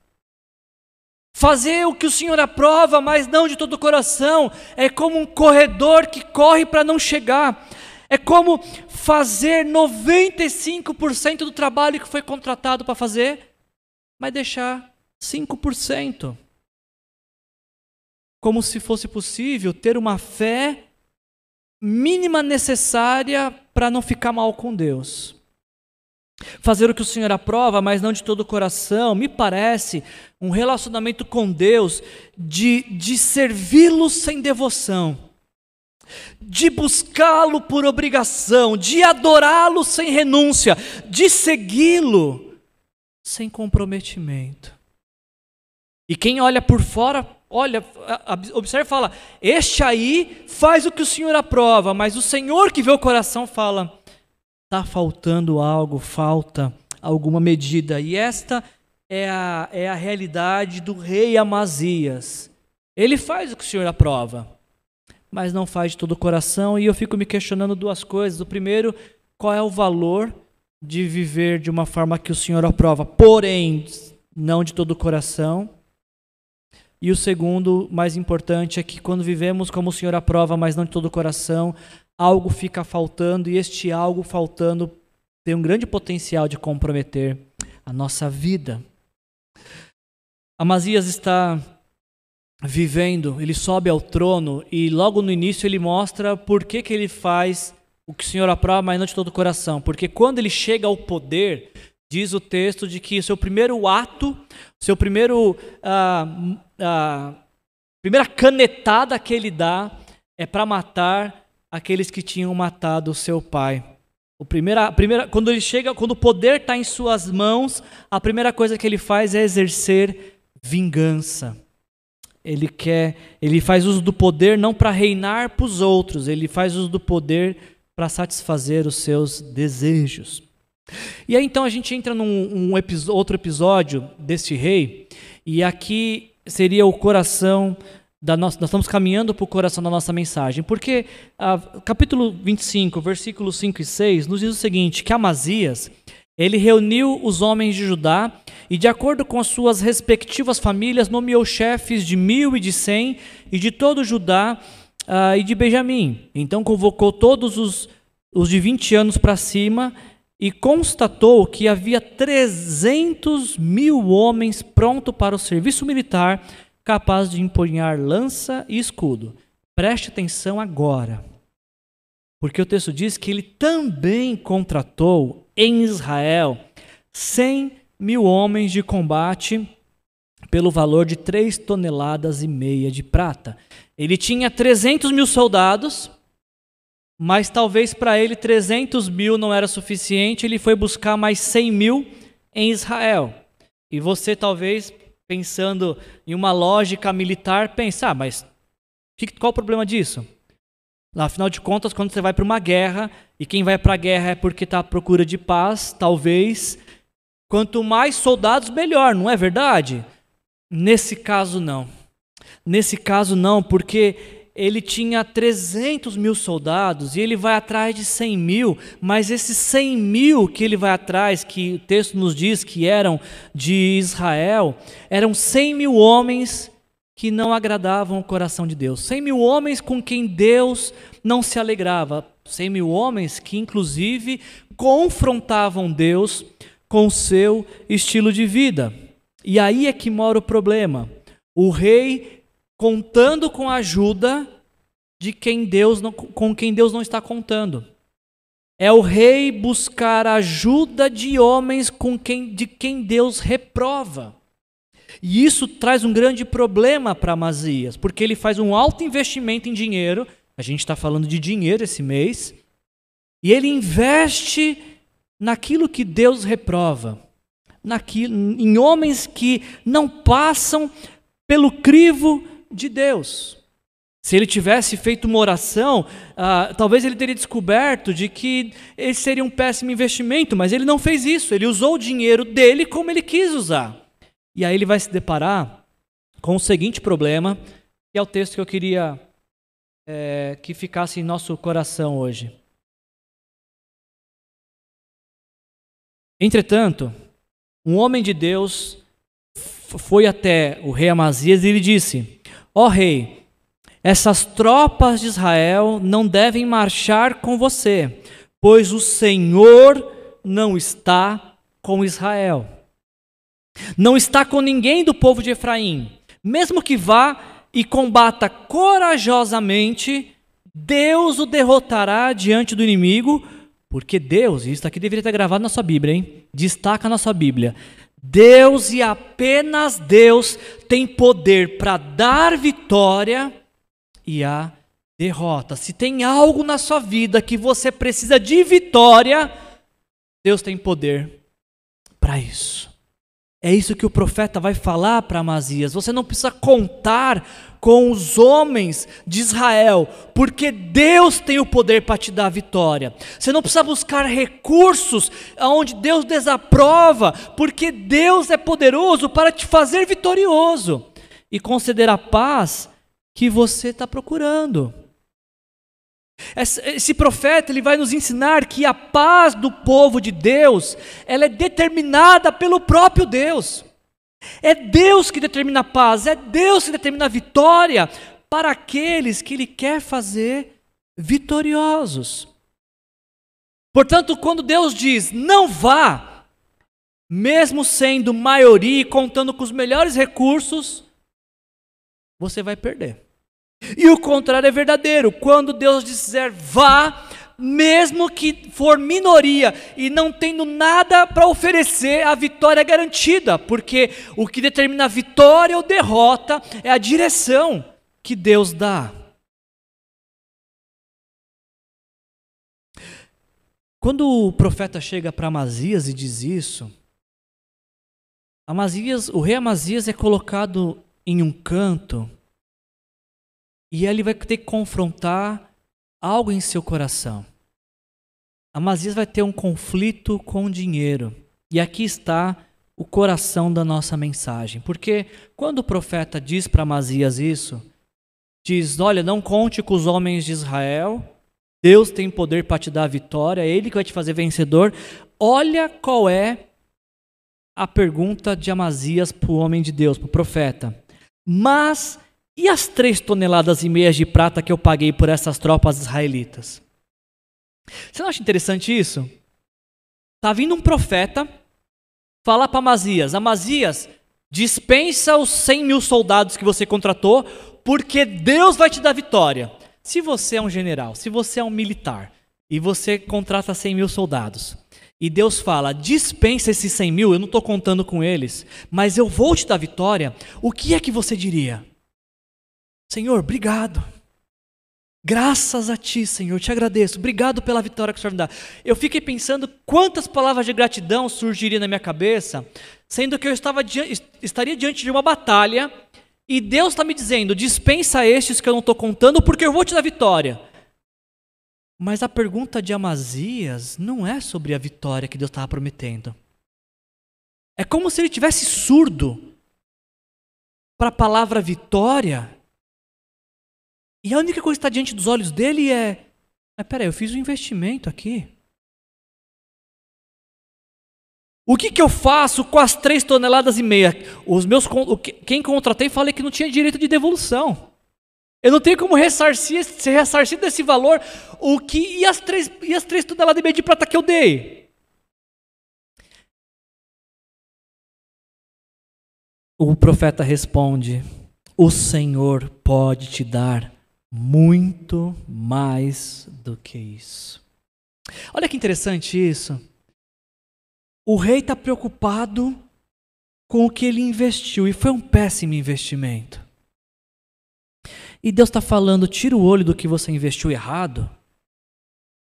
Fazer o que o Senhor aprova, mas não de todo o coração, é como um corredor que corre para não chegar. É como fazer 95% do trabalho que foi contratado para fazer, mas deixar 5%. Como se fosse possível ter uma fé mínima necessária para não ficar mal com Deus. Fazer o que o Senhor aprova, mas não de todo o coração, me parece um relacionamento com Deus de, de servi-lo sem devoção de buscá-lo por obrigação, de adorá-lo sem renúncia, de segui-lo sem comprometimento. E quem olha por fora, olha, observa e fala: Este aí faz o que o Senhor aprova, mas o Senhor que vê o coração fala: Está faltando algo, falta alguma medida. E esta é a, é a realidade do rei Amazias. Ele faz o que o Senhor aprova mas não faz de todo o coração. E eu fico me questionando duas coisas. O primeiro, qual é o valor de viver de uma forma que o Senhor aprova, porém não de todo o coração. E o segundo, mais importante, é que quando vivemos como o Senhor aprova, mas não de todo o coração, algo fica faltando e este algo faltando tem um grande potencial de comprometer a nossa vida. Amazias está vivendo, ele sobe ao trono e logo no início ele mostra por que, que ele faz o que o Senhor aprova, mas não de todo o coração. Porque quando ele chega ao poder, diz o texto de que o seu primeiro ato, seu primeiro ah, ah, primeira canetada que ele dá é para matar aqueles que tinham matado o seu pai. O primeira, primeira, quando ele chega, quando o poder está em suas mãos, a primeira coisa que ele faz é exercer vingança. Ele quer, ele faz uso do poder não para reinar para os outros, ele faz uso do poder para satisfazer os seus desejos. E aí então a gente entra num um outro episódio desse rei, e aqui seria o coração da nossa, nós estamos caminhando para o coração da nossa mensagem, porque ah, capítulo 25, versículos 5 e 6 nos diz o seguinte, que Amazias, ele reuniu os homens de Judá e, de acordo com as suas respectivas famílias, nomeou chefes de mil e de cem e de todo Judá ah, e de Benjamim. Então convocou todos os, os de 20 anos para cima e constatou que havia 300 mil homens prontos para o serviço militar, capazes de empunhar lança e escudo. Preste atenção agora, porque o texto diz que ele também contratou em Israel 100 mil homens de combate pelo valor de 3 toneladas e meia de prata. Ele tinha 300 mil soldados, mas talvez para ele 300 mil não era suficiente, ele foi buscar mais 100 mil em Israel. E você talvez, pensando em uma lógica militar, pensar, ah, mas qual o problema disso? Afinal de contas, quando você vai para uma guerra, e quem vai para a guerra é porque está à procura de paz, talvez, quanto mais soldados, melhor, não é verdade? Nesse caso, não. Nesse caso, não, porque ele tinha 300 mil soldados e ele vai atrás de 100 mil, mas esses 100 mil que ele vai atrás, que o texto nos diz que eram de Israel, eram 100 mil homens que não agradavam o coração de Deus, 100 mil homens com quem Deus não se alegrava, 100 mil homens que, inclusive, confrontavam Deus com o seu estilo de vida. E aí é que mora o problema. O rei contando com a ajuda de quem Deus não, com quem Deus não está contando. É o rei buscar ajuda de homens com quem, de quem Deus reprova. E isso traz um grande problema para Amazias, porque ele faz um alto investimento em dinheiro. A gente está falando de dinheiro esse mês. E ele investe naquilo que Deus reprova naquilo, em homens que não passam pelo crivo de Deus. Se ele tivesse feito uma oração, ah, talvez ele teria descoberto de que esse seria um péssimo investimento, mas ele não fez isso. Ele usou o dinheiro dele como ele quis usar. E aí ele vai se deparar com o seguinte problema, que é o texto que eu queria é, que ficasse em nosso coração hoje. Entretanto, um homem de Deus foi até o rei Amazias e lhe disse: Ó oh, rei, essas tropas de Israel não devem marchar com você, pois o Senhor não está com Israel. Não está com ninguém do povo de Efraim. Mesmo que vá e combata corajosamente, Deus o derrotará diante do inimigo, porque Deus, isso aqui deveria estar gravado na sua Bíblia, hein? Destaca na sua Bíblia. Deus e apenas Deus tem poder para dar vitória e a derrota. Se tem algo na sua vida que você precisa de vitória, Deus tem poder para isso. É isso que o profeta vai falar para Amazias. Você não precisa contar com os homens de Israel, porque Deus tem o poder para te dar a vitória. Você não precisa buscar recursos onde Deus desaprova, porque Deus é poderoso para te fazer vitorioso e conceder a paz que você está procurando. Esse profeta ele vai nos ensinar que a paz do povo de Deus ela é determinada pelo próprio Deus. É Deus que determina a paz, é Deus que determina a vitória para aqueles que Ele quer fazer vitoriosos. Portanto, quando Deus diz não vá, mesmo sendo maioria e contando com os melhores recursos, você vai perder. E o contrário é verdadeiro. Quando Deus disser vá, mesmo que for minoria e não tendo nada para oferecer, a vitória é garantida, porque o que determina a vitória ou derrota é a direção que Deus dá. Quando o profeta chega para Amazias e diz isso, Amazias, o rei Amazias é colocado em um canto e ele vai ter que confrontar algo em seu coração. Amazias vai ter um conflito com o dinheiro. E aqui está o coração da nossa mensagem. Porque quando o profeta diz para Amazias isso, diz: Olha, não conte com os homens de Israel, Deus tem poder para te dar a vitória, é Ele que vai te fazer vencedor. Olha qual é a pergunta de Amazias para o homem de Deus, para o profeta. Mas E as três toneladas e meias de prata que eu paguei por essas tropas israelitas? Você não acha interessante isso? Tá vindo um profeta falar para Amazias: Amazias, dispensa os 100 mil soldados que você contratou, porque Deus vai te dar vitória. Se você é um general, se você é um militar e você contrata 100 mil soldados, e Deus fala: dispensa esses 100 mil, eu não estou contando com eles, mas eu vou te dar vitória, o que é que você diria? Senhor, obrigado. Graças a Ti, Senhor, te agradeço. Obrigado pela vitória que o Senhor me dá. Eu fiquei pensando quantas palavras de gratidão surgiriam na minha cabeça, sendo que eu estava, estaria diante de uma batalha e Deus está me dizendo: dispensa estes que eu não estou contando, porque eu vou te dar vitória. Mas a pergunta de Amazias não é sobre a vitória que Deus estava prometendo. É como se ele tivesse surdo para a palavra vitória. E a única coisa que está diante dos olhos dele é: mas peraí, eu fiz um investimento aqui. O que, que eu faço com as três toneladas e meia? Os meus, quem contratei falei que não tinha direito de devolução. Eu não tenho como ressarcir, ser ressarcido desse valor. O que e as três, e as três toneladas e meia de prata que eu dei? O profeta responde: O Senhor pode te dar muito mais do que isso. Olha que interessante isso. O rei está preocupado com o que ele investiu e foi um péssimo investimento. E Deus está falando: tira o olho do que você investiu errado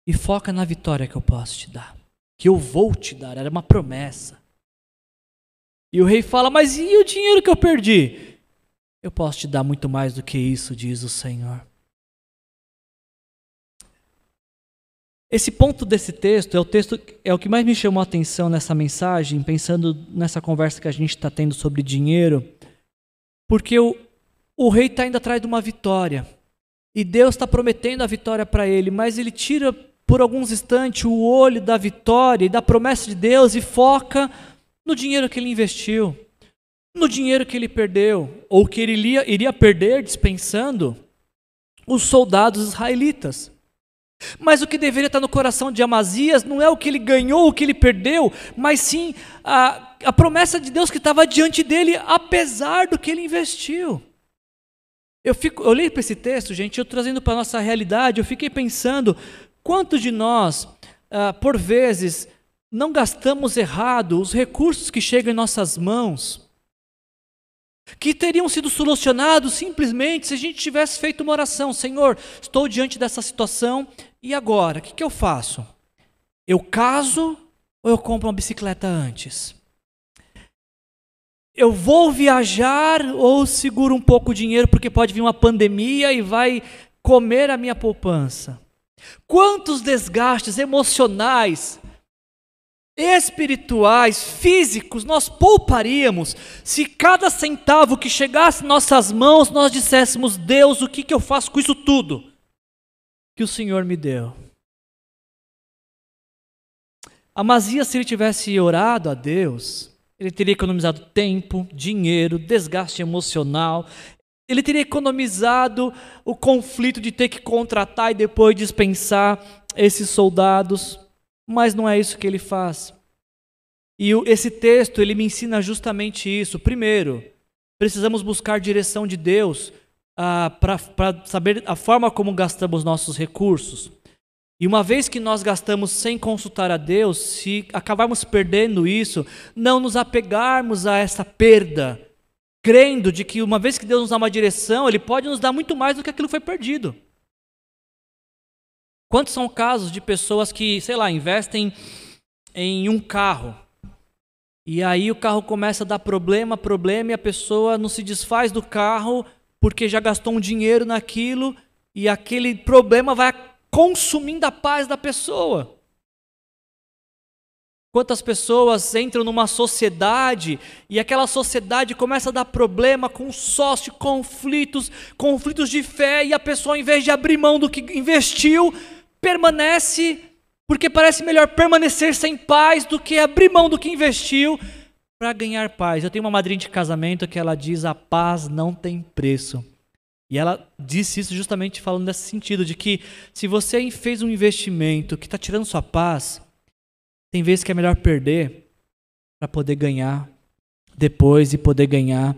e foca na vitória que eu posso te dar, que eu vou te dar. Era uma promessa. E o rei fala: Mas e o dinheiro que eu perdi? Eu posso te dar muito mais do que isso, diz o Senhor. Esse ponto desse texto é o texto é o que mais me chamou a atenção nessa mensagem, pensando nessa conversa que a gente está tendo sobre dinheiro, porque o, o rei está indo atrás de uma vitória. E Deus está prometendo a vitória para ele, mas ele tira por alguns instantes o olho da vitória e da promessa de Deus e foca no dinheiro que ele investiu, no dinheiro que ele perdeu, ou que ele iria, iria perder dispensando os soldados israelitas. Mas o que deveria estar no coração de Amazias não é o que ele ganhou, o que ele perdeu, mas sim a, a promessa de Deus que estava diante dele, apesar do que ele investiu. Eu, fico, eu olhei para esse texto, gente, eu trazendo para a nossa realidade, eu fiquei pensando quantos de nós, ah, por vezes, não gastamos errado os recursos que chegam em nossas mãos, que teriam sido solucionados simplesmente se a gente tivesse feito uma oração: Senhor, estou diante dessa situação e agora? O que, que eu faço? Eu caso ou eu compro uma bicicleta antes? eu vou viajar ou seguro um pouco o dinheiro porque pode vir uma pandemia e vai comer a minha poupança? Quantos desgastes emocionais, espirituais, físicos nós pouparíamos se cada centavo que chegasse em nossas mãos nós disséssemos: Deus, o que, que eu faço com isso tudo que o Senhor me deu? Amazias, se ele tivesse orado a Deus, ele teria economizado tempo, dinheiro, desgaste emocional, ele teria economizado o conflito de ter que contratar e depois dispensar esses soldados, mas não é isso que ele faz. E esse texto ele me ensina justamente isso. Primeiro, precisamos buscar direção de Deus ah, para saber a forma como gastamos nossos recursos. E uma vez que nós gastamos sem consultar a Deus, se acabarmos perdendo isso, não nos apegarmos a essa perda, crendo de que uma vez que Deus nos dá uma direção, Ele pode nos dar muito mais do que aquilo que foi perdido. Quantos são casos de pessoas que, sei lá, investem em um carro, e aí o carro começa a dar problema, problema, e a pessoa não se desfaz do carro porque já gastou um dinheiro naquilo, e aquele problema vai consumindo a paz da pessoa. Quantas pessoas entram numa sociedade e aquela sociedade começa a dar problema com sócio, conflitos, conflitos de fé, e a pessoa, em vez de abrir mão do que investiu, permanece, porque parece melhor permanecer sem paz do que abrir mão do que investiu para ganhar paz. Eu tenho uma madrinha de casamento que ela diz: a paz não tem preço. E ela disse isso justamente falando nesse sentido, de que se você fez um investimento que está tirando sua paz, tem vezes que é melhor perder para poder ganhar depois e poder ganhar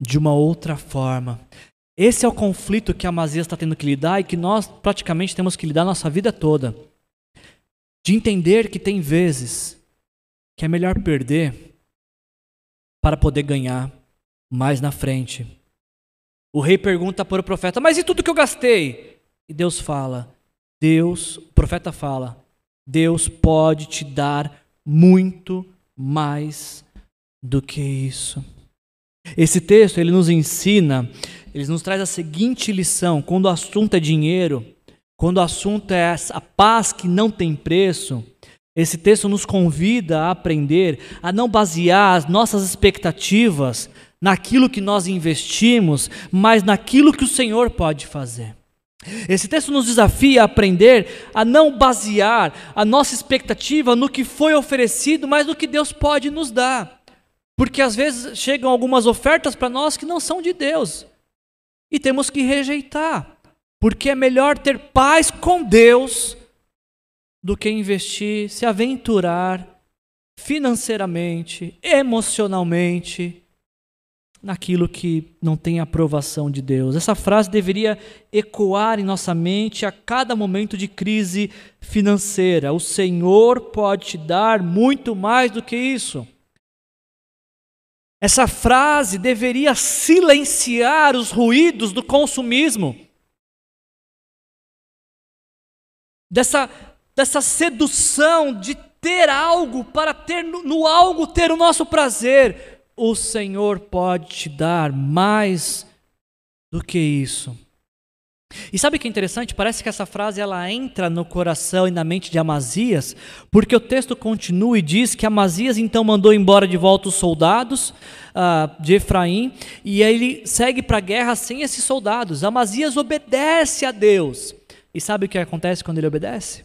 de uma outra forma. Esse é o conflito que a Amazias está tendo que lidar e que nós praticamente temos que lidar nossa vida toda. De entender que tem vezes que é melhor perder para poder ganhar mais na frente. O rei pergunta para o profeta: Mas e tudo que eu gastei? E Deus fala: Deus, o profeta fala: Deus pode te dar muito mais do que isso. Esse texto ele nos ensina, ele nos traz a seguinte lição: quando o assunto é dinheiro, quando o assunto é a paz que não tem preço, esse texto nos convida a aprender a não basear as nossas expectativas naquilo que nós investimos, mas naquilo que o Senhor pode fazer. Esse texto nos desafia a aprender a não basear a nossa expectativa no que foi oferecido, mas no que Deus pode nos dar. Porque às vezes chegam algumas ofertas para nós que não são de Deus. E temos que rejeitar. Porque é melhor ter paz com Deus do que investir, se aventurar financeiramente, emocionalmente naquilo que não tem aprovação de Deus. Essa frase deveria ecoar em nossa mente a cada momento de crise financeira. O Senhor pode te dar muito mais do que isso. Essa frase deveria silenciar os ruídos do consumismo. Dessa, dessa sedução de ter algo para ter no, algo ter o nosso prazer o Senhor pode te dar mais do que isso. E sabe o que é interessante? Parece que essa frase ela entra no coração e na mente de Amazias, porque o texto continua e diz que Amazias então mandou embora de volta os soldados uh, de Efraim, e ele segue para a guerra sem esses soldados. Amazias obedece a Deus. E sabe o que acontece quando ele obedece?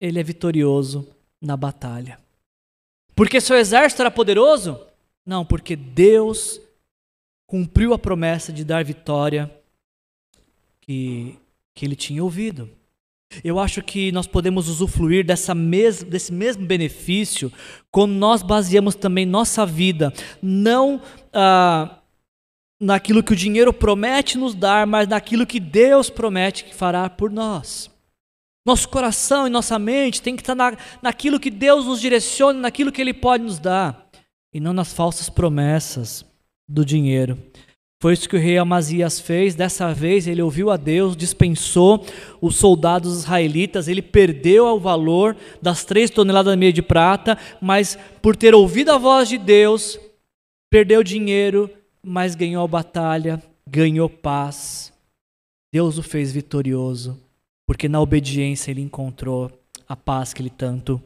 Ele é vitorioso na batalha. Porque seu exército era poderoso? Não, porque Deus cumpriu a promessa de dar vitória que, que ele tinha ouvido. Eu acho que nós podemos usufruir dessa mes desse mesmo benefício quando nós baseamos também nossa vida não ah, naquilo que o dinheiro promete nos dar, mas naquilo que Deus promete que fará por nós. Nosso coração e nossa mente tem que estar na, naquilo que Deus nos direciona, naquilo que Ele pode nos dar, e não nas falsas promessas do dinheiro. Foi isso que o rei Amazias fez. Dessa vez ele ouviu a Deus, dispensou os soldados israelitas, ele perdeu o valor das três toneladas e meia de prata, mas por ter ouvido a voz de Deus, perdeu dinheiro, mas ganhou a batalha, ganhou paz. Deus o fez vitorioso porque na obediência ele encontrou a paz que ele tanto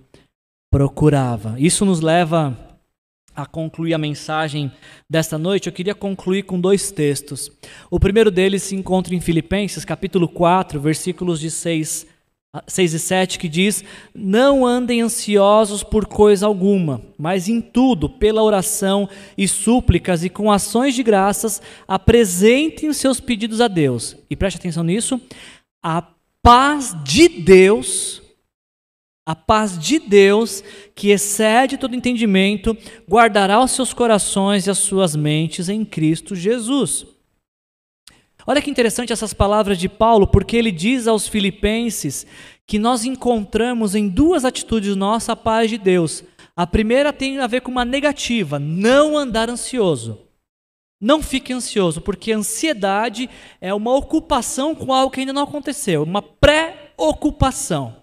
procurava. Isso nos leva a concluir a mensagem desta noite. Eu queria concluir com dois textos. O primeiro deles se encontra em Filipenses, capítulo 4, versículos de 6 6 e 7, que diz: Não andem ansiosos por coisa alguma, mas em tudo, pela oração e súplicas e com ações de graças, apresentem seus pedidos a Deus. E preste atenção nisso: a paz de Deus, a paz de Deus, que excede todo entendimento, guardará os seus corações e as suas mentes em Cristo Jesus. Olha que interessante essas palavras de Paulo, porque ele diz aos filipenses que nós encontramos em duas atitudes nossas a paz de Deus. A primeira tem a ver com uma negativa, não andar ansioso. Não fique ansioso, porque ansiedade é uma ocupação com algo que ainda não aconteceu, uma pré-ocupação.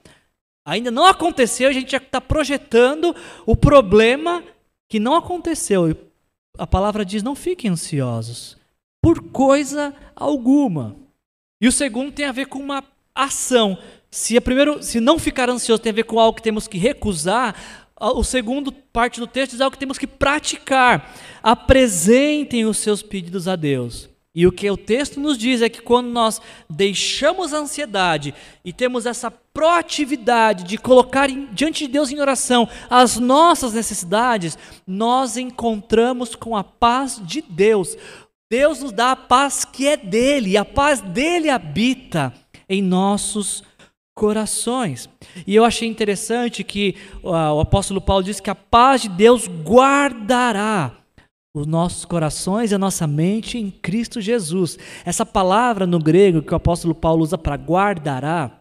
Ainda não aconteceu, a gente já está projetando o problema que não aconteceu. A palavra diz: não fiquem ansiosos por coisa alguma. E o segundo tem a ver com uma ação. Se, a primeiro, se não ficar ansioso tem a ver com algo que temos que recusar, o segundo parte do texto diz algo que temos que praticar. Apresentem os seus pedidos a Deus. E o que o texto nos diz é que quando nós deixamos a ansiedade e temos essa proatividade de colocar diante de Deus em oração as nossas necessidades, nós encontramos com a paz de Deus Deus nos dá a paz que é dele, e a paz dele habita em nossos corações. E eu achei interessante que uh, o apóstolo Paulo diz que a paz de Deus guardará os nossos corações e a nossa mente em Cristo Jesus. Essa palavra no grego que o apóstolo Paulo usa para guardará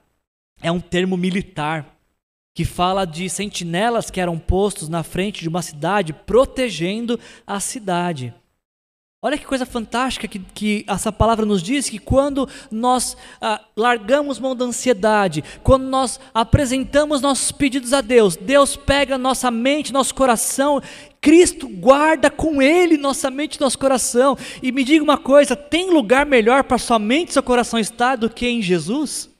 é um termo militar que fala de sentinelas que eram postos na frente de uma cidade protegendo a cidade. Olha que coisa fantástica que, que essa palavra nos diz: que quando nós ah, largamos mão da ansiedade, quando nós apresentamos nossos pedidos a Deus, Deus pega nossa mente, nosso coração, Cristo guarda com Ele nossa mente nosso coração. E me diga uma coisa: tem lugar melhor para sua mente e seu coração estar do que em Jesus?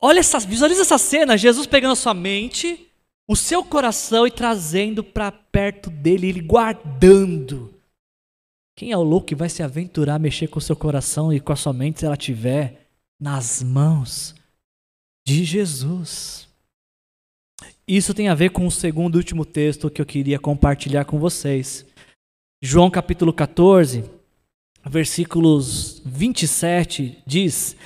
Olha essa, visualiza essa cena: Jesus pegando a sua mente, o seu coração e trazendo para perto dele, ele guardando. Quem é o louco que vai se aventurar a mexer com o seu coração e com a sua mente se ela estiver nas mãos de Jesus? Isso tem a ver com o segundo e último texto que eu queria compartilhar com vocês. João capítulo 14, versículos 27 diz: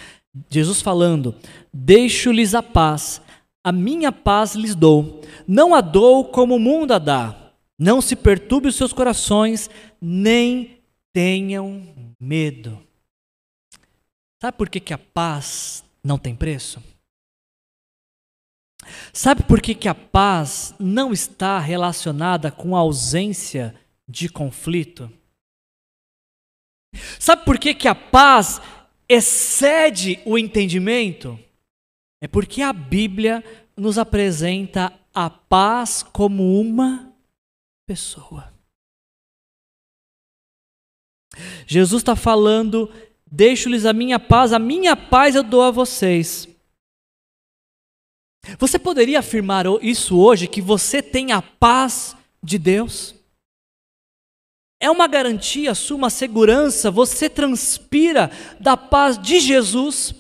Jesus falando: Deixo-lhes a paz, a minha paz lhes dou, não a dou como o mundo a dá. Não se perturbe os seus corações, nem tenham medo. Sabe por que, que a paz não tem preço? Sabe por que, que a paz não está relacionada com a ausência de conflito? Sabe por que, que a paz excede o entendimento? É porque a Bíblia nos apresenta a paz como uma pessoa. Jesus está falando: deixo-lhes a minha paz, a minha paz eu dou a vocês. Você poderia afirmar isso hoje, que você tem a paz de Deus? É uma garantia sua, uma segurança, você transpira da paz de Jesus.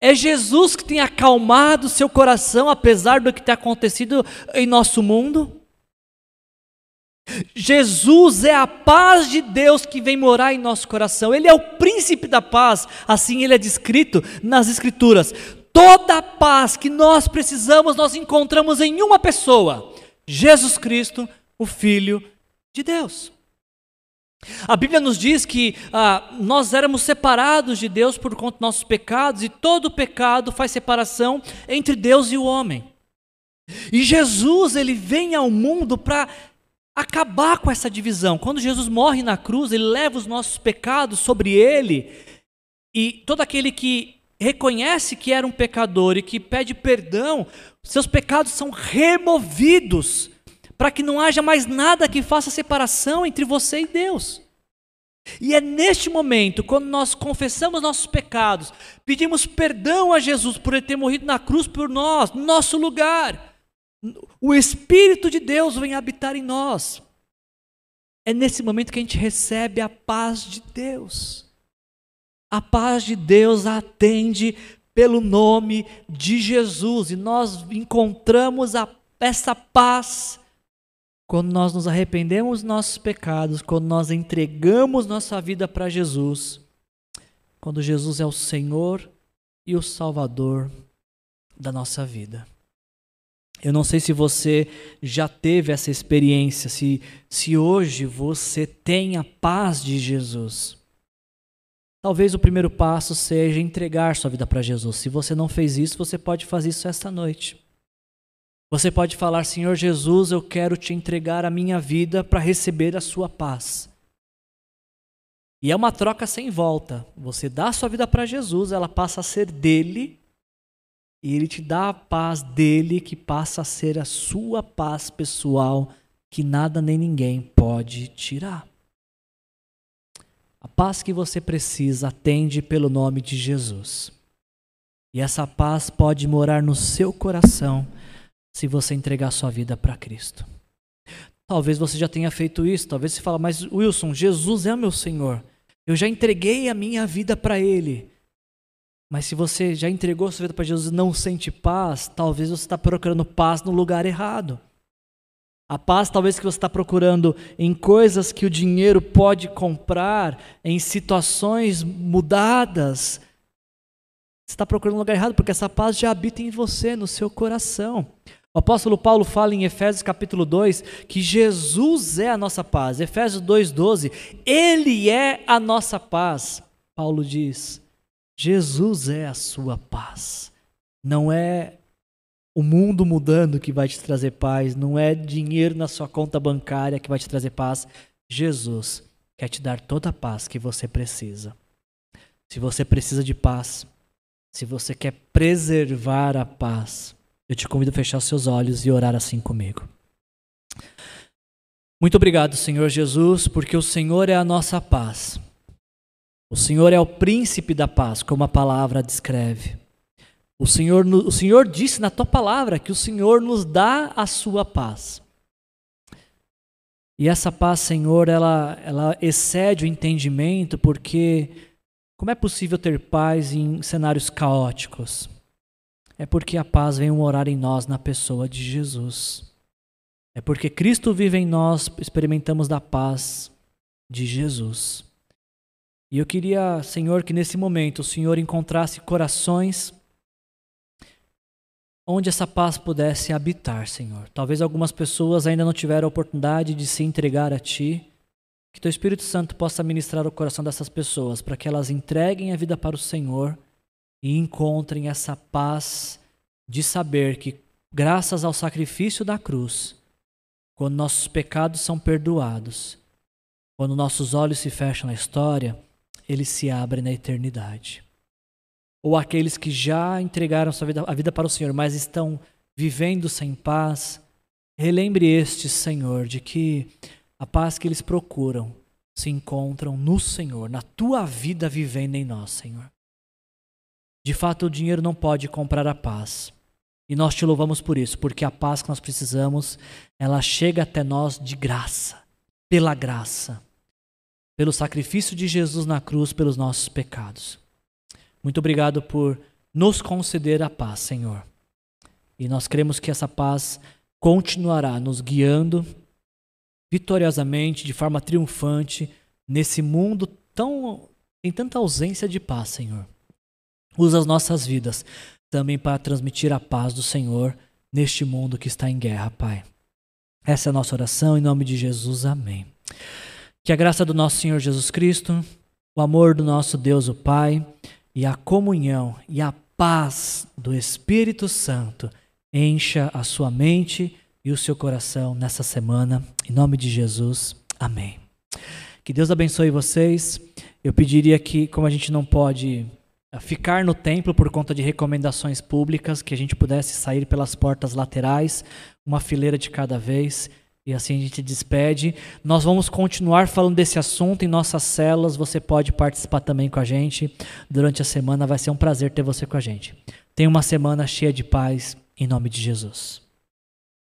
É Jesus que tem acalmado seu coração, apesar do que tem acontecido em nosso mundo? Jesus é a paz de Deus que vem morar em nosso coração. Ele é o príncipe da paz, assim ele é descrito nas Escrituras. Toda a paz que nós precisamos, nós encontramos em uma pessoa: Jesus Cristo, o Filho de Deus. A Bíblia nos diz que ah, nós éramos separados de Deus por conta dos nossos pecados, e todo pecado faz separação entre Deus e o homem. E Jesus, ele vem ao mundo para acabar com essa divisão. Quando Jesus morre na cruz, ele leva os nossos pecados sobre ele, e todo aquele que reconhece que era um pecador e que pede perdão, seus pecados são removidos, para que não haja mais nada que faça separação entre você e Deus. E é neste momento, quando nós confessamos nossos pecados, pedimos perdão a Jesus por ele ter morrido na cruz por nós, no nosso lugar, o Espírito de Deus vem habitar em nós. É nesse momento que a gente recebe a paz de Deus. A paz de Deus atende pelo nome de Jesus e nós encontramos a, essa paz quando nós nos arrependemos dos nossos pecados, quando nós entregamos nossa vida para Jesus, quando Jesus é o Senhor e o Salvador da nossa vida. Eu não sei se você já teve essa experiência, se, se hoje você tem a paz de Jesus. Talvez o primeiro passo seja entregar sua vida para Jesus. Se você não fez isso, você pode fazer isso esta noite. Você pode falar: Senhor Jesus, eu quero te entregar a minha vida para receber a sua paz. E é uma troca sem volta. Você dá a sua vida para Jesus, ela passa a ser dele e ele te dá a paz dele, que passa a ser a sua paz pessoal, que nada nem ninguém pode tirar. A paz que você precisa atende pelo nome de Jesus. E essa paz pode morar no seu coração se você entregar sua vida para Cristo. Talvez você já tenha feito isso, talvez você fale, mas Wilson, Jesus é meu Senhor. Eu já entreguei a minha vida para Ele. Mas se você já entregou sua vida para Jesus e não sente paz, talvez você está procurando paz no lugar errado. A paz, talvez, que você está procurando em coisas que o dinheiro pode comprar, em situações mudadas. Você está procurando um lugar errado, porque essa paz já habita em você, no seu coração. O apóstolo Paulo fala em Efésios capítulo 2 que Jesus é a nossa paz. Efésios 2,12, Ele é a nossa paz. Paulo diz: Jesus é a sua paz. Não é o mundo mudando que vai te trazer paz, não é dinheiro na sua conta bancária que vai te trazer paz. Jesus quer te dar toda a paz que você precisa. Se você precisa de paz, se você quer preservar a paz, eu te convido a fechar seus olhos e orar assim comigo. Muito obrigado, Senhor Jesus, porque o Senhor é a nossa paz. O Senhor é o príncipe da paz, como a palavra descreve. O Senhor, o Senhor disse na tua palavra que o Senhor nos dá a sua paz. E essa paz, Senhor, ela, ela excede o entendimento, porque como é possível ter paz em cenários caóticos? É porque a paz vem morar em nós na pessoa de Jesus. É porque Cristo vive em nós, experimentamos da paz de Jesus. E eu queria, Senhor, que nesse momento o Senhor encontrasse corações onde essa paz pudesse habitar, Senhor. Talvez algumas pessoas ainda não tiveram a oportunidade de se entregar a Ti. Que Teu Espírito Santo possa ministrar o coração dessas pessoas para que elas entreguem a vida para o Senhor e encontrem essa paz de saber que, graças ao sacrifício da cruz, quando nossos pecados são perdoados, quando nossos olhos se fecham na história, eles se abrem na eternidade ou aqueles que já entregaram sua vida, a vida para o Senhor, mas estão vivendo sem paz, relembre este Senhor de que a paz que eles procuram se encontram no Senhor, na tua vida vivendo em nós, Senhor. De fato, o dinheiro não pode comprar a paz. E nós te louvamos por isso, porque a paz que nós precisamos, ela chega até nós de graça, pela graça, pelo sacrifício de Jesus na cruz pelos nossos pecados. Muito obrigado por nos conceder a paz, Senhor. E nós cremos que essa paz continuará nos guiando vitoriosamente, de forma triunfante, nesse mundo tão em tanta ausência de paz, Senhor. Usa as nossas vidas também para transmitir a paz do Senhor neste mundo que está em guerra, Pai. Essa é a nossa oração em nome de Jesus. Amém. Que a graça do nosso Senhor Jesus Cristo, o amor do nosso Deus, o Pai, e a comunhão e a paz do Espírito Santo encha a sua mente e o seu coração nessa semana. Em nome de Jesus. Amém. Que Deus abençoe vocês. Eu pediria que, como a gente não pode ficar no templo por conta de recomendações públicas, que a gente pudesse sair pelas portas laterais, uma fileira de cada vez e assim a gente despede. Nós vamos continuar falando desse assunto em nossas células. Você pode participar também com a gente durante a semana. Vai ser um prazer ter você com a gente. Tenha uma semana cheia de paz, em nome de Jesus.